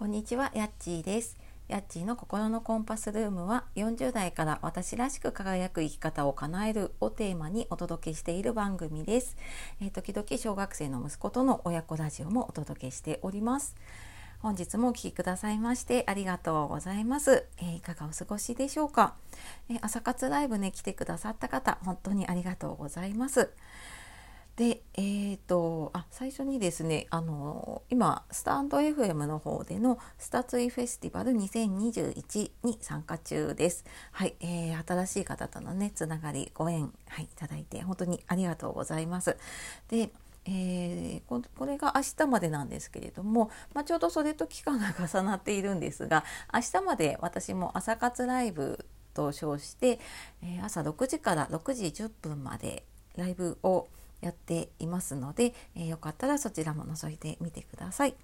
こんにちは、やっちーです。やっちーの心のコンパスルームは40代から私らしく輝く生き方を叶えるをテーマにお届けしている番組です。えー、時々小学生の息子との親子ラジオもお届けしております。本日もお聴きくださいましてありがとうございます。えーいかがお過ごしでしょうか、えー朝活ライブね来てくださった方本当にありがとうございます。で、えー、とあ最初にですねあの今スタンド FM の方でのスタツイフェスティバル2021に参加中です。はい、えー新しい方とのねつながりご縁、はい、いただいて本当にありがとうございます。でえーここれが明日までなんですけれども、まあ、ちょうどそれと期間が重なっているんですが明日まで私も朝活ライブと称して、えー朝6時から6時10分までライブをやっていますので、えーよかったらそちらも覗いてみてください。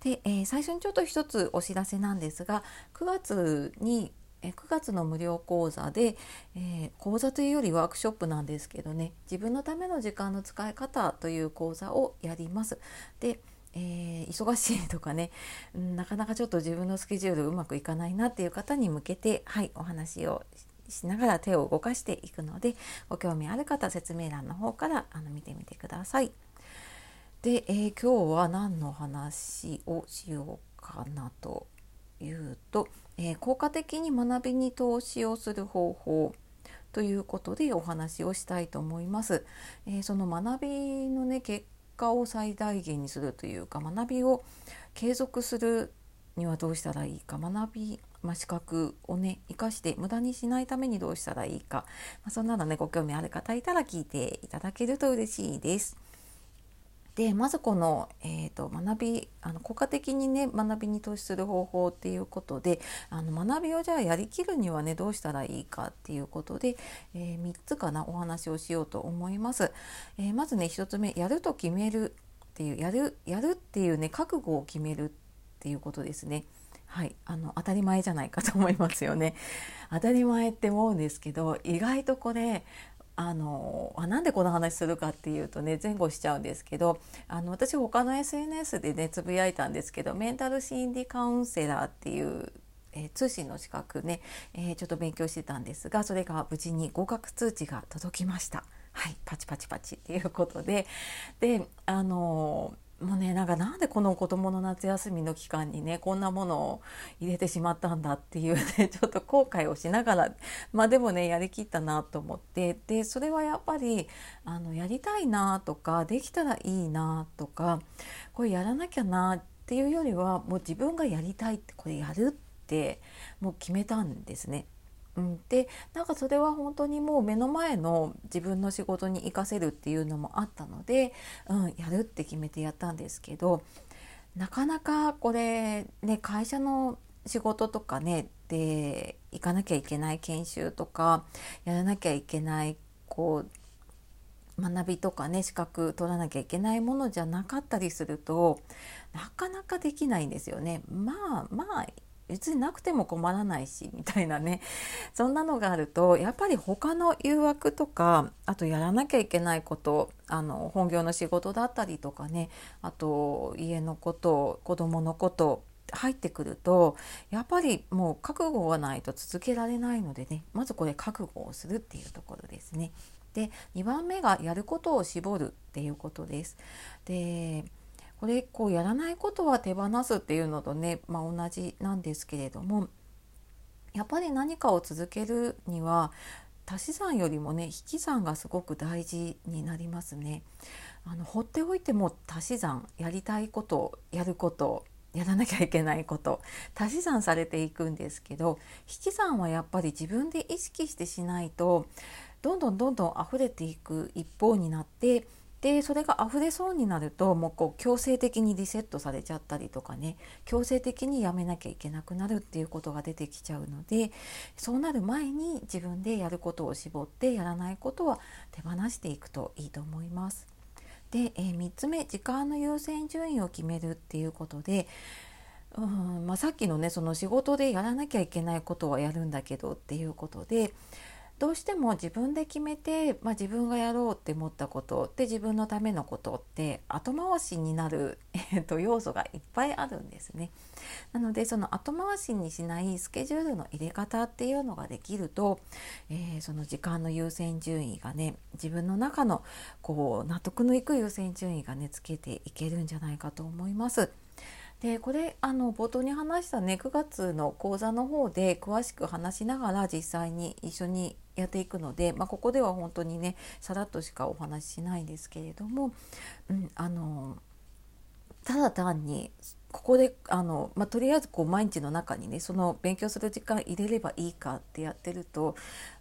で、えー最初にちょっと一つお知らせなんですが9月にえ9月の無料講座で、えー講座というよりワークショップなんですけどね自分のための時間の使い方という講座をやります。でえー忙しいとかね、うんなかなかちょっと自分のスケジュールうまくいかないなっていう方に向けて、はい、お話をしながら手を動かしていくのでご興味ある方説明欄の方からあの見てみてください。で、えー今日は何の話をしようかなというと、えー効果的に学びに投資をする方法ということでお話をしたいと思います。えーその学びのね結果を最大限にするというか学びを継続するにはどうしたらいいか学び、まあ、資格をね生かして無駄にしないためにどうしたらいいか、まあ、そんなのねご興味ある方いたら聞いていただけると嬉しいです。でまずこの、えー、と学びあの効果的にね学びに投資する方法っていうことであの学びをじゃあやりきるにはねどうしたらいいかっていうことで、え3つかなお話をしようと思います。えーまずね1つ目やると決めるっていうやるやるっていうね覚悟を決めるっていうことですね。はい、あの当たり前じゃないかと思いますよね。当たり前って思うんですけど意外とこれあのあなんでこの話するかっていうとね前後しちゃうんですけどあの私他の SNS でねつぶやいたんですけどメンタル心理カウンセラーっていう、え通信の資格ね、えーちょっと勉強してたんですがそれが無事に合格通知が届きました。はい、パチパチパチっていうことでであのもうねなんかなんでこの子供の夏休みの期間にねこんなものを入れてしまったんだっていうね ちょっと後悔をしながらまあでもねやりきったなと思ってでそれはやっぱりあのやりたいなとかできたらいいなとかこれやらなきゃなっていうよりはもう自分がやりたいってこれやるってもう決めたんですね。うん、でなんかそれは本当にもう目の前の自分の仕事に生かせるっていうのもあったので、うん、やるって決めてやったんですけどなかなかこれね会社の仕事とかねで行かなきゃいけない研修とかやらなきゃいけないこう学びとかね資格取らなきゃいけないものじゃなかったりするとなかなかできないんですよね。まあまあ別になくても困らないしみたいなね そんなのがあるとやっぱり他の誘惑とかあとやらなきゃいけないことあの本業の仕事だったりとかねあと家のこと子供のこと入ってくるとやっぱりもう覚悟がないと続けられないのでねまずこれ覚悟をするっていうところですね。で2番目がやることを絞るっていうことです。でこれこうやらないことは手放すっていうのとね、まあ、同じなんですけれどもやっぱり何かを続けるには足し算よりもね引き算がすごく大事になりますね。あの放っておいても足し算やりたいことやることやらなきゃいけないこと足し算されていくんですけど引き算はやっぱり自分で意識してしないとどんどんどんどん溢れていく一方になってでそれが溢れそうになるともうこう強制的にリセットされちゃったりとかね強制的にやめなきゃいけなくなるっていうことが出てきちゃうのでそうなる前に自分でやることを絞ってやらないことは手放していくといいと思います。で、えー3つ目時間の優先順位を決めるっていうことでうん、まあ、さっきのねその仕事でやらなきゃいけないことはやるんだけどっていうことでどうしても自分で決めて、まあ、自分がやろうって思ったことで自分のためのことって後回しになるえーと、要素がいっぱいあるんですね。なのでその後回しにしないスケジュールの入れ方っていうのができると、えー、その時間の優先順位がね自分の中のこう納得のいく優先順位がねつけていけるんじゃないかと思います。でこれあの冒頭に話したね9月の講座の方で詳しく話しながら実際に一緒にやっていくので、まあ、ここでは本当にねさらっとしかお話ししないんですけれども、うん、あのただ単にここであの、まあ、とりあえずこう毎日の中にねその勉強する時間入れればいいかってやってると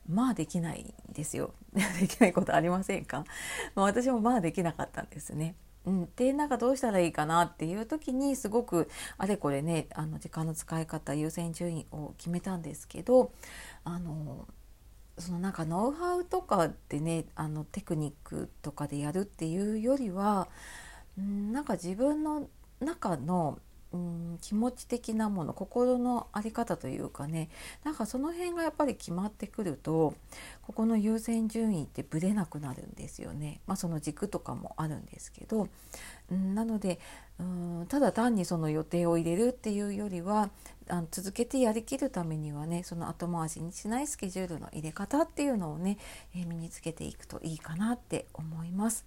まあできないんですよ できないことありませんか、まあ、私もまあできなかったんですね。うん、でなんかどうしたらいいかなっていう時にすごくあれこれねあの時間の使い方優先順位を決めたんですけどあのそのなんかノウハウとかでねあのテクニックとかでやるっていうよりは、うん、なんか自分の中のうん気持ち的なもの心の在り方というかねなんかその辺がやっぱり決まってくるとここの優先順位ってぶれなくなるんですよね。まあ、その軸とかもあるんですけど、なのでうんただ単にその予定を入れるっていうよりはあの続けてやりきるためにはねその後回しにしないスケジュールの入れ方っていうのをね、えー、身につけていくといいかなって思います。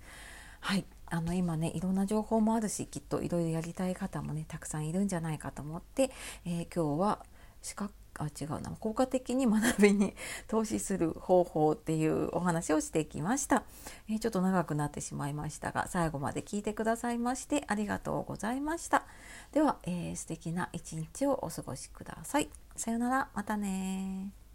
はいあの今ねいろんな情報もあるしきっといろいろやりたい方もねたくさんいるんじゃないかと思って、えー、今日は資格あ違うな。効果的に学びに投資する方法っていうお話をしてきました、えー、ちょっと長くなってしまいましたが最後まで聞いてくださいましてありがとうございました。では、えー、素敵な一日をお過ごしください。さようなら。またね